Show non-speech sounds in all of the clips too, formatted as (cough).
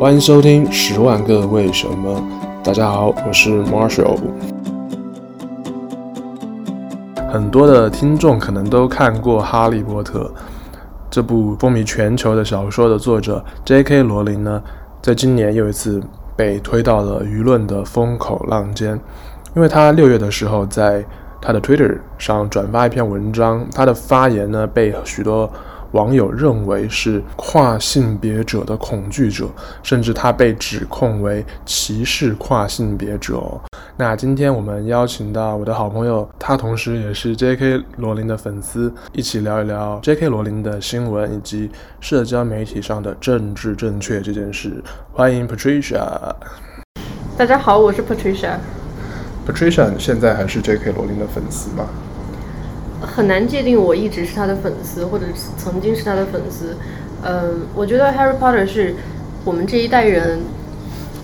欢迎收听《十万个为什么》。大家好，我是 Marshall。很多的听众可能都看过《哈利波特》这部风靡全球的小说的作者 J.K. 罗琳呢，在今年又一次被推到了舆论的风口浪尖，因为他六月的时候在他的 Twitter 上转发一篇文章，他的发言呢被许多网友认为是跨性别者的恐惧者，甚至他被指控为歧视跨性别者哦。那今天我们邀请到我的好朋友，他同时也是 J.K. 罗琳的粉丝，一起聊一聊 J.K. 罗琳的新闻以及社交媒体上的政治正确这件事。欢迎 Patricia。大家好，我是 Patricia。Patricia 现在还是 J.K. 罗琳的粉丝吗？很难界定，我一直是他的粉丝，或者曾经是他的粉丝。呃，我觉得《Harry Potter》是我们这一代人，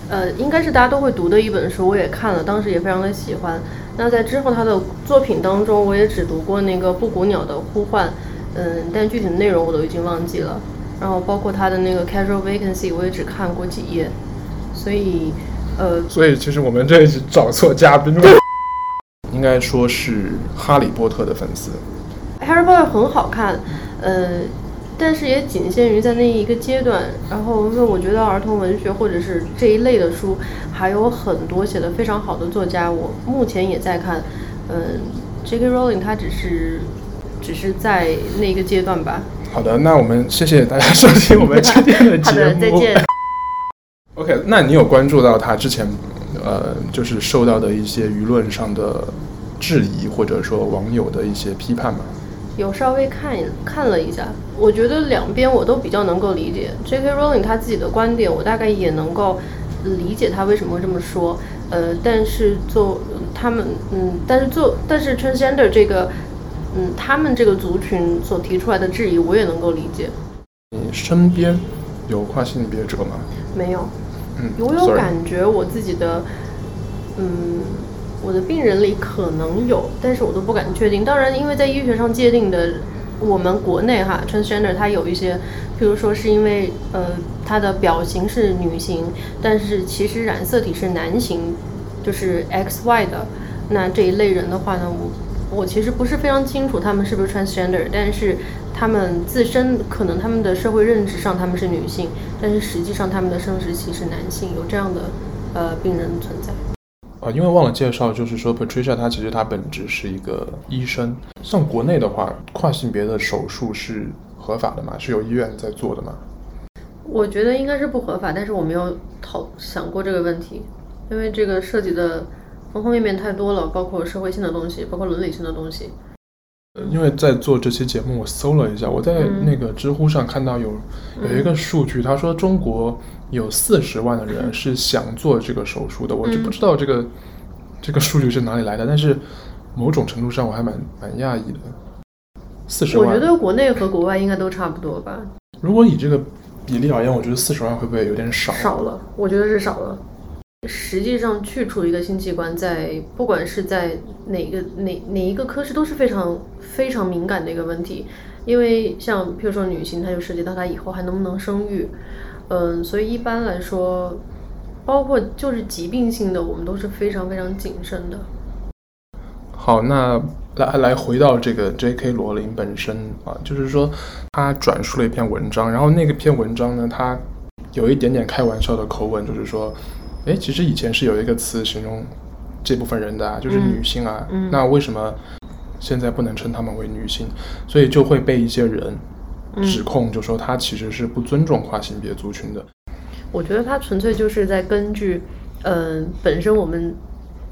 呃，应该是大家都会读的一本书。我也看了，当时也非常的喜欢。那在之后他的作品当中，我也只读过那个《布谷鸟的呼唤》，嗯、但具体的内容我都已经忘记了。然后包括他的那个《Casual Vacancy》，我也只看过几页。所以，呃，所以其实我们这一集找错嘉宾了。应该说是《哈利波特》的粉丝，《Harry Potter》很好看，呃，但是也仅限于在那一个阶段。然后，因为我觉得儿童文学或者是这一类的书还有很多写的非常好的作家，我目前也在看。嗯、呃，J.K. Rowling 他只是只是在那一个阶段吧。好的，那我们谢谢大家收听我们今天的节目。(laughs) 好的，再见。OK，那你有关注到他之前呃，就是受到的一些舆论上的？质疑或者说网友的一些批判吗？有稍微看看了一下，我觉得两边我都比较能够理解。J.K. Rowling 他自己的观点，我大概也能够理解他为什么会这么说。呃，但是做他们，嗯，但是做但是 transgender 这个，嗯，他们这个族群所提出来的质疑，我也能够理解。你身边有跨性别者吗？没有。嗯，我有感觉我自己的，嗯。我的病人里可能有，但是我都不敢确定。当然，因为在医学上界定的，我们国内哈 transgender 它有一些，譬如说是因为呃它的表型是女性，但是其实染色体是男性，就是 XY 的。那这一类人的话呢，我我其实不是非常清楚他们是不是 transgender，但是他们自身可能他们的社会认知上他们是女性，但是实际上他们的生殖器是男性，有这样的呃病人存在。啊，因为忘了介绍，就是说，Patricia 她其实她本质是一个医生。像国内的话，跨性别的手术是合法的吗？是有医院在做的吗？我觉得应该是不合法，但是我没有讨想过这个问题，因为这个涉及的方方面面太多了，包括社会性的东西，包括伦理性的东西。因为在做这期节目，我搜了一下，我在那个知乎上看到有、嗯、有一个数据，他说中国有四十万的人是想做这个手术的，嗯、我就不知道这个这个数据是哪里来的，但是某种程度上我还蛮蛮讶异的。四十万，我觉得国内和国外应该都差不多吧。如果以这个比例而言，我觉得四十万会不会有点少？少了，我觉得是少了。实际上，去除一个性器官，在不管是在哪个哪哪一个科室都是非常非常敏感的一个问题，因为像譬如说女性，她就涉及到她以后还能不能生育，嗯，所以一般来说，包括就是疾病性的，我们都是非常非常谨慎的。好，那来来回到这个 J.K. 罗琳本身啊，就是说他转述了一篇文章，然后那个篇文章呢，他有一点点开玩笑的口吻，就是说。哎，其实以前是有一个词形容这部分人的啊，就是女性啊。嗯嗯、那为什么现在不能称她们为女性？所以就会被一些人指控，就说他其实是不尊重跨性别族群的。我觉得他纯粹就是在根据，嗯、呃，本身我们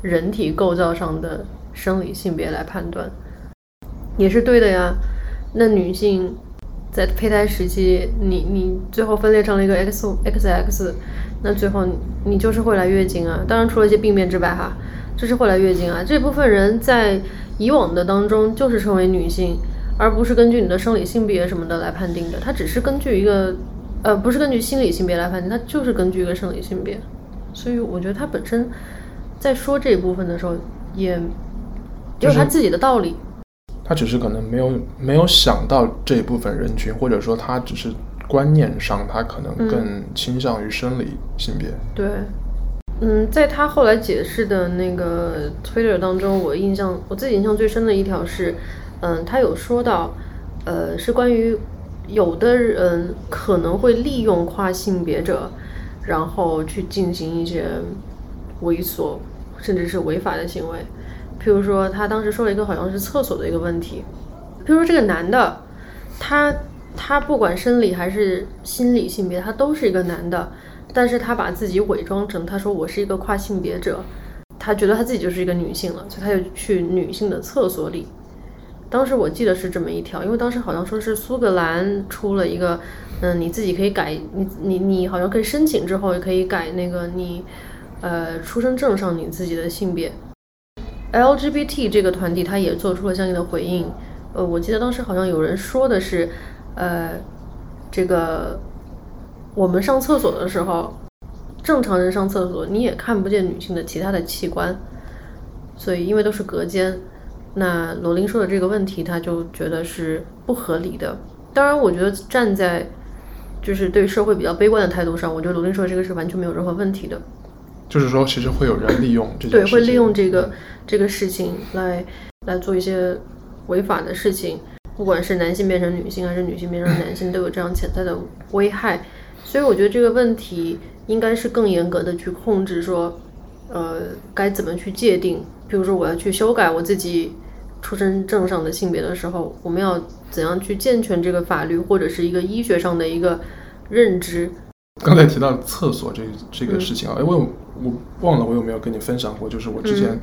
人体构造上的生理性别来判断，也是对的呀。那女性在胚胎时期，你你最后分裂成了一个 X X X。那最后你就是会来月经啊，当然除了一些病变之外哈，就是会来月经啊。这部分人在以往的当中就是称为女性，而不是根据你的生理性别什么的来判定的，它只是根据一个，呃，不是根据心理性别来判定，它就是根据一个生理性别。所以我觉得他本身在说这一部分的时候，也有他自己的道理。他只是可能没有没有想到这一部分人群，或者说他只是观念上，他可能更倾向于生理性别。对，嗯，在他后来解释的那个 Twitter 当中，我印象我自己印象最深的一条是，嗯，他有说到，呃，是关于有的人可能会利用跨性别者，然后去进行一些猥琐甚至是违法的行为。譬如说，他当时说了一个好像是厕所的一个问题。譬如说，这个男的，他他不管生理还是心理性别，他都是一个男的，但是他把自己伪装成他说我是一个跨性别者，他觉得他自己就是一个女性了，所以他就去女性的厕所里。当时我记得是这么一条，因为当时好像说是苏格兰出了一个，嗯，你自己可以改，你你你好像可以申请之后也可以改那个你，呃，出生证上你自己的性别。LGBT 这个团体，他也做出了相应的回应。呃，我记得当时好像有人说的是，呃，这个我们上厕所的时候，正常人上厕所你也看不见女性的其他的器官，所以因为都是隔间。那罗琳说的这个问题，他就觉得是不合理的。当然，我觉得站在就是对社会比较悲观的态度上，我觉得罗琳说的这个是完全没有任何问题的。就是说，其实会有人利用这对，会利用这个这个事情来来做一些违法的事情，不管是男性变成女性，还是女性变成男性，都有这样潜在的危害。所以，我觉得这个问题应该是更严格的去控制，说，呃，该怎么去界定？比如说，我要去修改我自己出生证上的性别的时候，我们要怎样去健全这个法律，或者是一个医学上的一个认知？刚才提到厕所这这个事情啊，因为我我忘了我有没有跟你分享过，就是我之前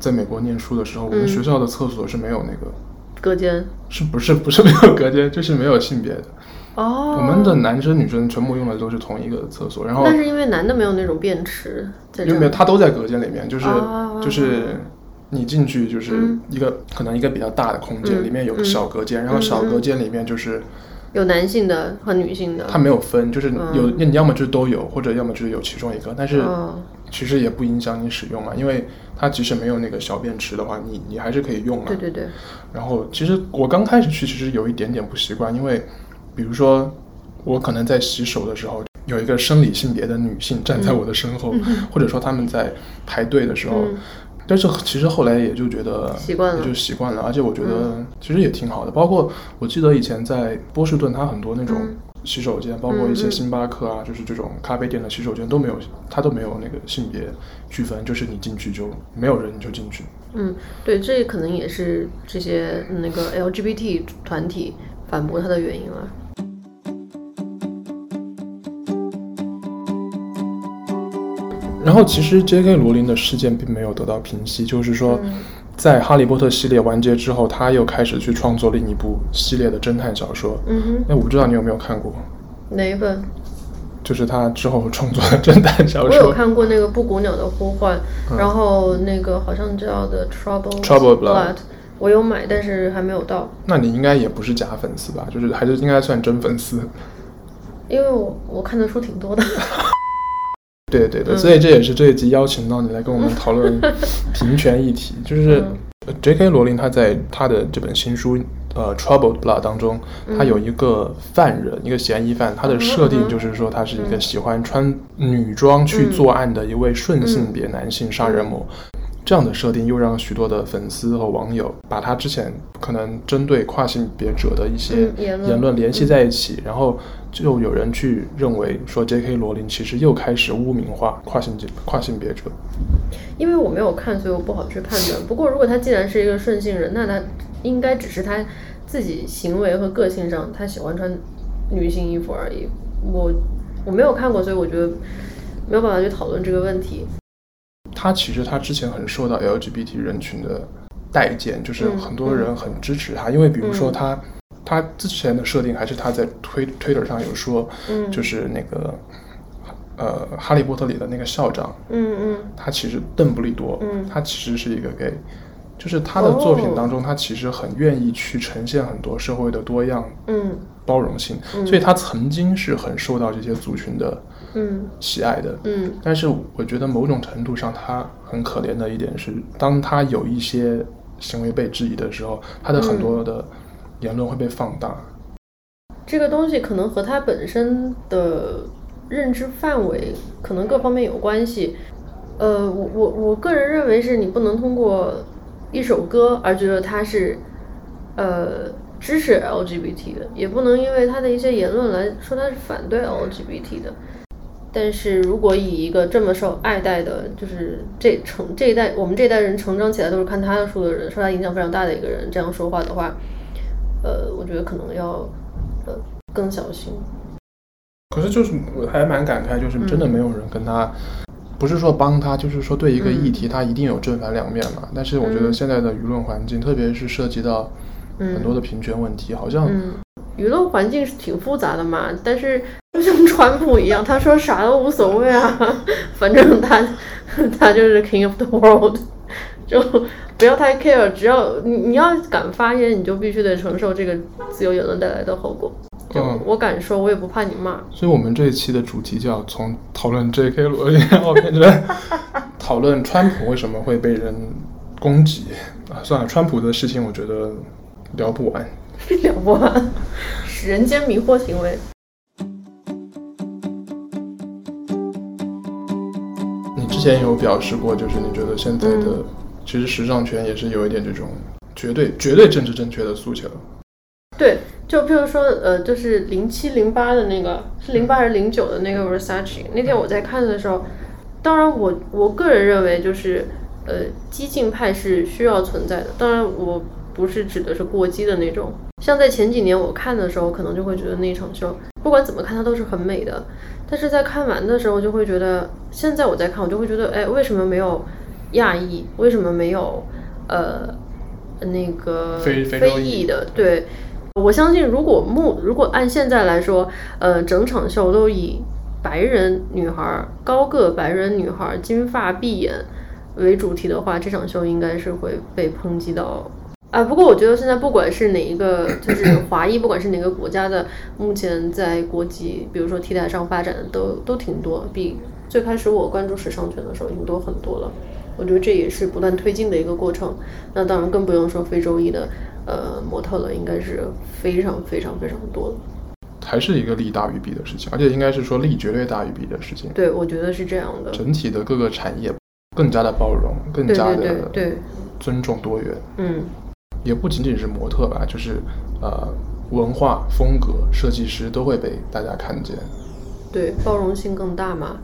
在美国念书的时候，嗯、我们学校的厕所是没有那个隔间，是不是不是没有隔间，就是没有性别的。哦。我们的男生女生全部用的都是同一个厕所，然后但是因为男的没有那种便池，因为没有，他都在隔间里面，就是、哦、就是你进去就是一个、嗯、可能一个比较大的空间，嗯、里面有个小隔间，嗯、然后小隔间里面就是。有男性的和女性的，它没有分，就是有，嗯、你要么就是都有，或者要么就是有其中一个，但是其实也不影响你使用嘛，因为它即使没有那个小便池的话，你你还是可以用嘛。对对对。然后其实我刚开始去，其实有一点点不习惯，因为比如说我可能在洗手的时候，有一个生理性别的女性站在我的身后，嗯、或者说他们在排队的时候。嗯但是其实后来也就觉得习惯了，也就习惯了，而且我觉得其实也挺好的。包括我记得以前在波士顿，它很多那种洗手间，包括一些星巴克啊，就是这种咖啡店的洗手间都没有，它都没有那个性别区分，就是你进去就没有人你就进去。嗯，对，这可能也是这些那个 LGBT 团体反驳它的原因了。然后，其实 J.K. 罗琳的事件并没有得到平息，就是说，在《哈利波特》系列完结之后，他又开始去创作另一部系列的侦探小说。嗯哼，那我不知道你有没有看过哪一本？就是他之后创作的侦探小说。我有看过那个《布谷鸟的呼唤》，嗯，然后那个好像叫的 Trouble Trouble Blood，我有买，但是还没有到。那你应该也不是假粉丝吧？就是还是应该算真粉丝。因为我我看的书挺多的。(laughs) 对对对，所以这也是这一集邀请到你来跟我们讨论 (laughs) 平权议题。就是，J.K. 罗琳他在他的这本新书呃《Troubled Blood》当中，他有一个犯人，一个嫌疑犯，他的设定就是说他是一个喜欢穿女装去作案的一位顺性别男性杀人魔。这样的设定又让许多的粉丝和网友把他之前可能针对跨性别者的一些言论联系在一起，然后。就有人去认为说，J.K. 罗琳其实又开始污名化跨性别跨性别者。因为我没有看，所以我不好去判断。不过，如果他既然是一个顺性人，那他应该只是他自己行为和个性上他喜欢穿女性衣服而已。我我没有看过，所以我觉得没有办法去讨论这个问题。他其实他之前很受到 LGBT 人群的待见，就是很多人很支持他，嗯、因为比如说他。嗯他之前的设定还是他在推推特上有说，嗯，就是那个，呃，哈利波特里的那个校长，嗯嗯，他其实邓布利多，嗯，他其实是一个 gay，就是他的作品当中，他其实很愿意去呈现很多社会的多样，嗯，包容性，所以他曾经是很受到这些族群的，嗯，喜爱的，嗯，但是我觉得某种程度上，他很可怜的一点是，当他有一些行为被质疑的时候，他的很多的。言论会被放大，这个东西可能和他本身的认知范围可能各方面有关系。呃，我我我个人认为是你不能通过一首歌而觉得他是呃支持 LGBT 的，也不能因为他的一些言论来说他是反对 LGBT 的。但是如果以一个这么受爱戴的，就是这成这一代我们这一代人成长起来都是看他的书的人，受他影响非常大的一个人这样说话的话，呃，我觉得可能要呃更小心。可是就是我还蛮感慨，就是真的没有人跟他，嗯、不是说帮他，就是说对一个议题，他一定有正反两面嘛。嗯、但是我觉得现在的舆论环境，嗯、特别是涉及到很多的平权问题，嗯、好像、嗯、舆论环境是挺复杂的嘛。但是就像川普一样，他说啥都无所谓啊，(laughs) 反正他他就是 king of the world，就不要太 care，只要你你要敢发言，你就必须得承受这个自由言论带来的后果。就，我敢说，我也不怕你骂。所以，我们这一期的主题叫从讨论 J.K. 罗琳，然后变成 (laughs) 讨论川普为什么会被人攻击啊？算了，川普的事情我觉得聊不完，(laughs) 聊不完，人间迷惑行为。你之前有表示过，就是你觉得现在的、嗯、其实时尚圈也是有一点这种绝对绝对政治正确的诉求。对。就譬如说，呃，就是零七零八的那个，是零八还是零九的那个 Versace？那天我在看的时候，当然我我个人认为，就是呃，激进派是需要存在的。当然，我不是指的是过激的那种。像在前几年我看的时候，可能就会觉得那场秀不管怎么看它都是很美的。但是在看完的时候，就会觉得现在我在看，我就会觉得，哎，为什么没有亚裔？为什么没有呃那个非非裔的？对。我相信，如果目如果按现在来说，呃，整场秀都以白人女孩、高个白人女孩、金发碧眼为主题的话，这场秀应该是会被抨击到啊。不过我觉得现在不管是哪一个，就是 (coughs) 华裔，不管是哪个国家的，目前在国际，比如说 T 台上发展的都都挺多，比最开始我关注时尚圈的时候已经多很多了。我觉得这也是不断推进的一个过程。那当然更不用说非洲裔的。呃，模特了应该是非常非常非常多的，还是一个利大于弊的事情，而且应该是说利绝对大于弊的事情。对，我觉得是这样的。整体的各个产业更加的包容，更加的对尊重多元。嗯，也不仅仅是模特吧，就是呃文化风格设计师都会被大家看见。对，包容性更大嘛。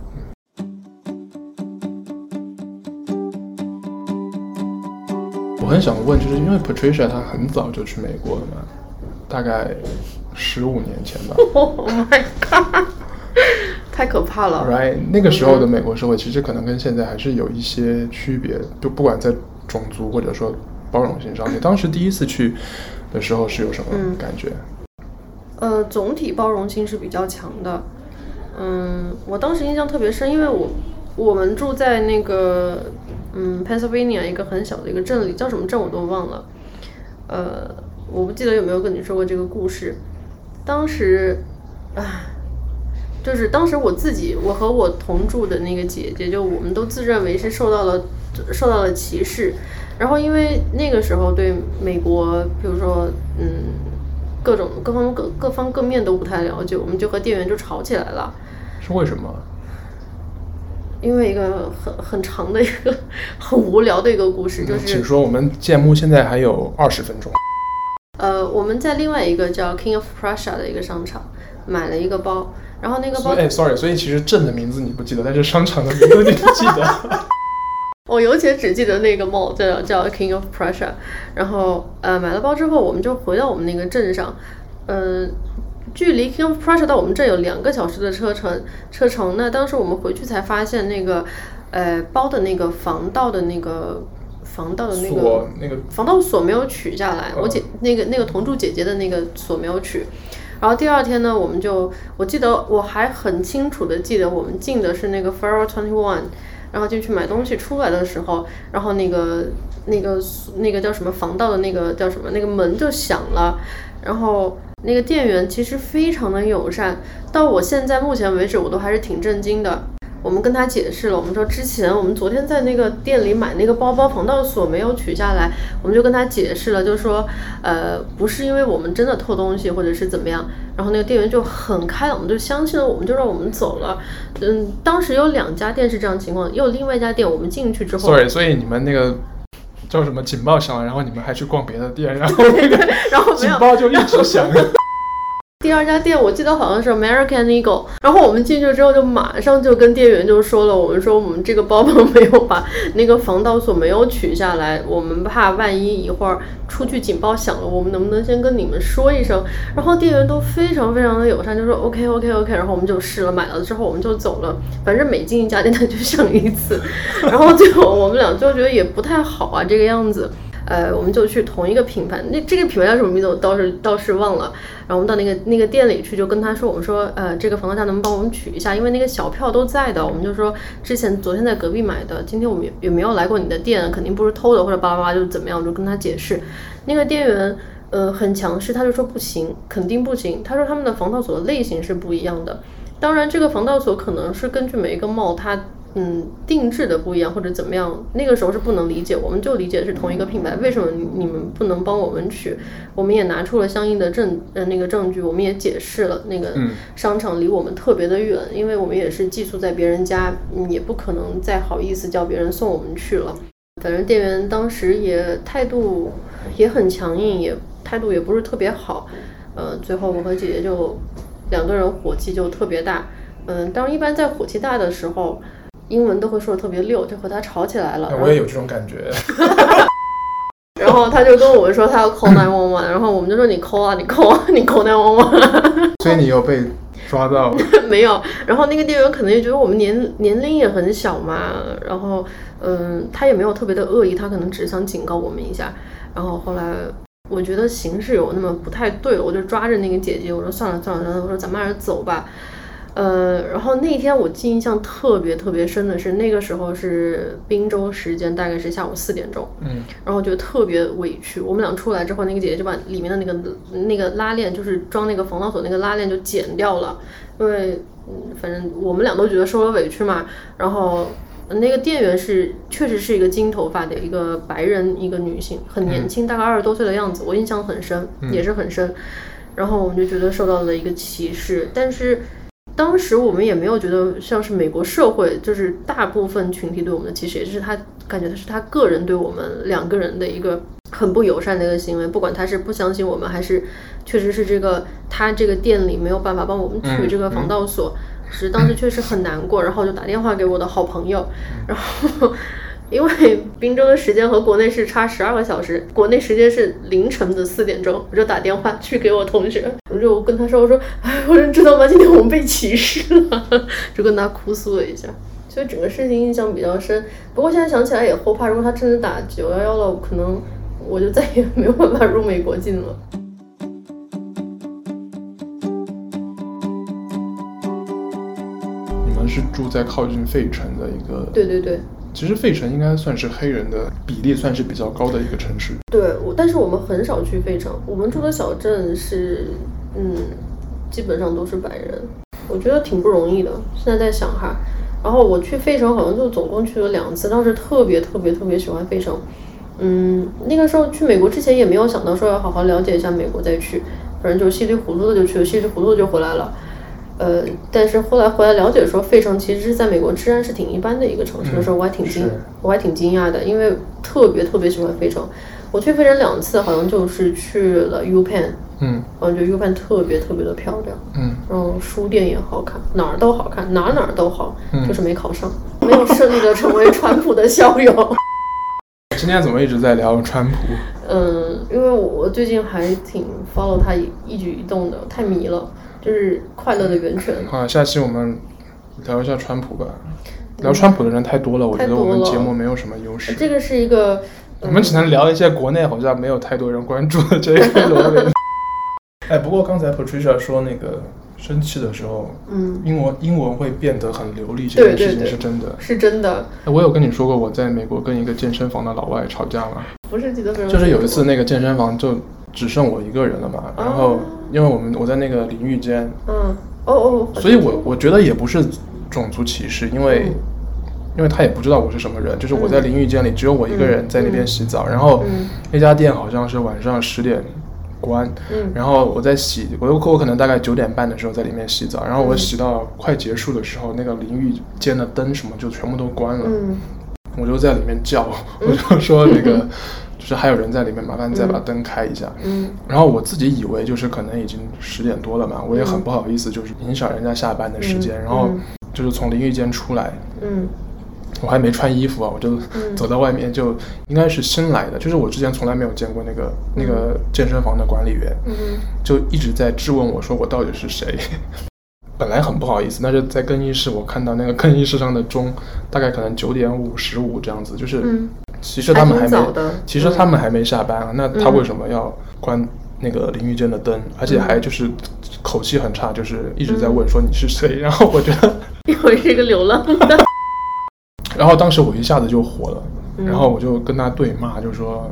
很想问，就是因为 Patricia 她很早就去美国了嘛，大概十五年前吧。(laughs) Oh my god，太可怕了。Right，那个时候的美国社会其实可能跟现在还是有一些区别，就不管在种族或者说包容性上。你当时第一次去的时候是有什么感觉？嗯、呃，总体包容性是比较强的。嗯，我当时印象特别深，因为我我们住在那个。嗯，Pennsylvania 一个很小的一个镇里，叫什么镇我都忘了。呃，我不记得有没有跟你说过这个故事。当时，唉，就是当时我自己，我和我同住的那个姐姐，就我们都自认为是受到了受到了歧视。然后因为那个时候对美国，比如说，嗯，各种各方各各方各面都不太了解，我们就和店员就吵起来了。是为什么？因为一个很很长的一个很无聊的一个故事，就是请说，我们节目现在还有二十分钟。呃，我们在另外一个叫 King of Prussia 的一个商场买了一个包，然后那个包，哎，sorry，所以其实镇的名字你不记得，但是商场的名字你记得。(laughs) 我尤其只记得那个 mall 叫叫 King of Prussia，然后呃买了包之后，我们就回到我们那个镇上，嗯、呃。距离 King of Prussia 到我们这有两个小时的车程，车程。那当时我们回去才发现，那个，呃，包的那个防盗的那个防盗的那个那个防盗锁没有取下来。我姐那个那个同住姐姐的那个锁没有取。然后第二天呢，我们就我记得我还很清楚的记得，我们进的是那个 Forever Twenty One，然后进去买东西出来的时候，然后那个那个那个叫什么防盗的那个叫什么那个门就响了，然后。那个店员其实非常的友善，到我现在目前为止，我都还是挺震惊的。我们跟他解释了，我们说之前我们昨天在那个店里买那个包包防盗锁没有取下来，我们就跟他解释了，就说，呃，不是因为我们真的偷东西或者是怎么样，然后那个店员就很开朗，就相信了我们，就让我们走了。嗯，当时有两家店是这样情况，又有另外一家店我们进去之后，sorry，所以你们那个叫什么警报响了，然后你们还去逛别的店，然后 (laughs) 那个然后警报就一直响。第二家店我记得好像是 American Eagle，然后我们进去之后就马上就跟店员就说了，我们说我们这个包包没有把那个防盗锁没有取下来，我们怕万一一会儿出去警报响了，我们能不能先跟你们说一声？然后店员都非常非常的友善，就说 OK OK OK，然后我们就试了买了之后我们就走了，反正每进一家店他就响一次，然后最后我们俩就觉得也不太好啊这个样子。呃，我们就去同一个品牌，那这个品牌叫什么名字我倒是倒是忘了。然后我们到那个那个店里去，就跟他说，我们说，呃，这个防盗架能帮我们取一下？因为那个小票都在的。我们就说，之前昨天在隔壁买的，今天我们也没有来过你的店，肯定不是偷的或者巴拉巴拉就怎么样，我就跟他解释。那个店员，呃，很强势，他就说不行，肯定不行。他说他们的防盗锁的类型是不一样的，当然这个防盗锁可能是根据每一个帽它。嗯，定制的不一样或者怎么样，那个时候是不能理解，我们就理解是同一个品牌，为什么你们不能帮我们取？我们也拿出了相应的证呃那个证据，我们也解释了那个商场离我们特别的远，因为我们也是寄宿在别人家，嗯，也不可能再好意思叫别人送我们去了。反正店员当时也态度也很强硬，也态度也不是特别好。呃，最后我和姐姐就两个人火气就特别大。嗯，当然一般在火气大的时候。英文都会说的特别溜，就和他吵起来了。我也有这种感觉。(laughs) 然后他就跟我们说他要 call nine one one，然后我们就说你 call 啊，你 call 啊，(laughs) 你 call nine one one。所以你又被抓到？(laughs) 没有。然后那个店员可能也觉得我们年年龄也很小嘛，然后嗯，他也没有特别的恶意，他可能只是想警告我们一下。然后后来我觉得形势有那么不太对了，我就抓着那个姐姐，我说算了算了，我说咱们还是走吧。呃，然后那天我记印象特别特别深的是，那个时候是滨州时间，大概是下午四点钟。嗯，然后就特别委屈。我们俩出来之后，那个姐姐就把里面的那个那个拉链，就是装那个防盗锁那个拉链就剪掉了，因为嗯，反正我们俩都觉得受了委屈嘛。然后那个店员是确实是一个金头发的一个白人一个女性，很年轻，大概二十多岁的样子，我印象很深，也是很深。然后我们就觉得受到了一个歧视，但是。当时我们也没有觉得像是美国社会，就是大部分群体对我们的歧视，也就是他感觉他是他个人对我们两个人的一个很不友善的一个行为。不管他是不相信我们，还是确实是这个他这个店里没有办法帮我们取这个防盗锁，是当时确实很难过。然后就打电话给我的好朋友，然后。因为滨州的时间和国内是差十二个小时，国内时间是凌晨的四点钟，我就打电话去给我同学，我就跟他说，我说，哎，我说你知道吗？今天我们被歧视了，(laughs) 就跟他哭诉了一下，所以整个事情印象比较深。不过现在想起来也后怕，如果他真的打九幺幺了，可能我就再也没有办法入美国境了。你们是住在靠近费城的一个？对对对。其实费城应该算是黑人的比例算是比较高的一个城市。对，我但是我们很少去费城，我们住的小镇是，嗯，基本上都是白人，我觉得挺不容易的。现在在想哈，然后我去费城好像就总共去了两次，当时特别特别特别喜欢费城。嗯，那个时候去美国之前也没有想到说要好好了解一下美国再去，反正就稀里糊涂的就去了，稀里糊涂的就回来了。呃，但是后来回来了解说，费城其实是在美国治安是挺一般的一个城市的时候，我还挺惊，我还挺惊讶的，因为特别特别喜欢费城。我去费城两次，好像就是去了 UPenn，嗯，我觉得 UPenn 特别特别的漂亮，嗯，然后书店也好看，哪儿都好看，哪儿哪儿都好，嗯，就是没考上，没有顺利的成为川普的校友。(laughs) 今天怎么一直在聊川普？嗯，因为我最近还挺 follow 他一一举一动的，太迷了。就是快乐的源泉。好，下期我们聊一下川普吧。聊川普的人太多了，嗯、我觉得我们节目没有什么优势。这个是一个，嗯、我们只能聊一些国内好像没有太多人关注的这一个。(laughs) 哎，不过刚才 Patricia 说那个生气的时候，嗯，英文英文会变得很流利，这件事情是真的，对对对，是真的。我有跟你说过我在美国跟一个健身房的老外吵架吗？不是记得非常。就是有一次那个健身房就只剩我一个人了嘛，然后。因为我们我在那个淋浴间，嗯，哦哦，所以我我觉得也不是种族歧视，因为、嗯、因为他也不知道我是什么人，就是我在淋浴间里只有我一个人在那边洗澡，嗯、然后、嗯、那家店好像是晚上十点关，嗯、然后我在洗，我我可能大概九点半的时候在里面洗澡，然后我洗到快结束的时候，那个淋浴间的灯什么就全部都关了，嗯、我就在里面叫，我就说那个。(laughs) 就是还有人在里面，麻烦再把灯开一下。嗯，然后我自己以为就是可能已经十点多了嘛，我也很不好意思，就是影响人家下班的时间。然后就是从淋浴间出来，嗯，我还没穿衣服啊，我就走到外面，就应该是新来的，就是我之前从来没有见过那个那个健身房的管理员，嗯，就一直在质问我说我到底是谁。(laughs) 本来很不好意思，但是在更衣室我看到那个更衣室上的钟，大概可能九点五十五这样子，就是。其实他们还没，还其实他们还没下班啊。嗯、那他为什么要关那个淋浴间的灯，嗯、而且还就是口气很差，就是一直在问说你是谁？嗯、(laughs) 然后我觉得因为是一个流浪的。(laughs) 然后当时我一下子就火了，嗯、然后我就跟他对骂，就说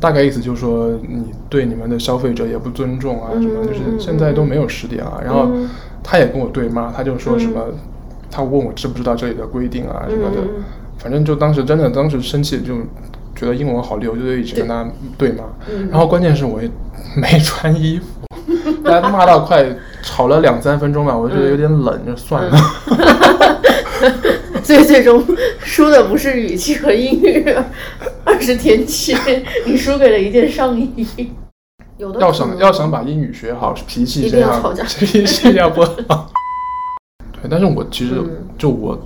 大概意思就是说你对你们的消费者也不尊重啊，什么、嗯、就是现在都没有十点啊。嗯、然后他也跟我对骂，他就说什么，嗯、他问我知不知道这里的规定啊什么的。嗯反正就当时真的，当时生气就觉得英文好溜，就一直跟他对骂。嗯、然后关键是我也没穿衣服，(laughs) 大家骂到快吵了两三分钟吧，我就觉得有点冷，就算了。所以最终输的不是语气和英语，而是天气。你输给了一件上衣。有的要想要想把英语学好，脾气先要吵架，脾气要不好。(laughs) 对，但是我其实就我。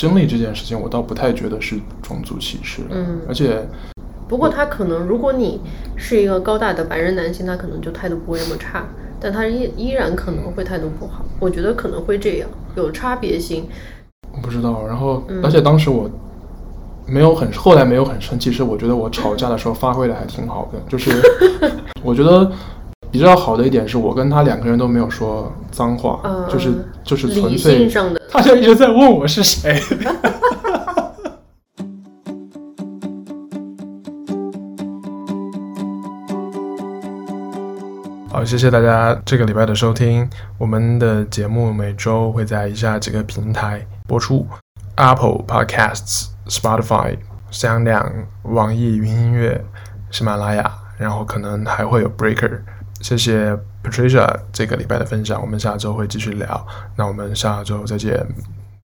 经历这件事情，我倒不太觉得是种族歧视。嗯，而且，不过他可能，如果你是一个高大的白人男性，他可能就态度不会那么差，但他依依然可能会态度不好。我觉得可能会这样，有差别性。我不知道。然后，嗯、而且当时我没有很，后来没有很生气，是我觉得我吵架的时候发挥的还挺好的，就是 (laughs) 我觉得。比较好的一点是我跟他两个人都没有说脏话，呃、就是就是纯粹，他就一直在问我是谁。好，谢谢大家这个礼拜的收听。我们的节目每周会在以下几个平台播出：Apple Podcasts、Spotify、SoundOn、网易云音乐、喜马拉雅，然后可能还会有 Breaker。谢谢 Patricia 这个礼拜的分享，我们下周会继续聊，那我们下周再见。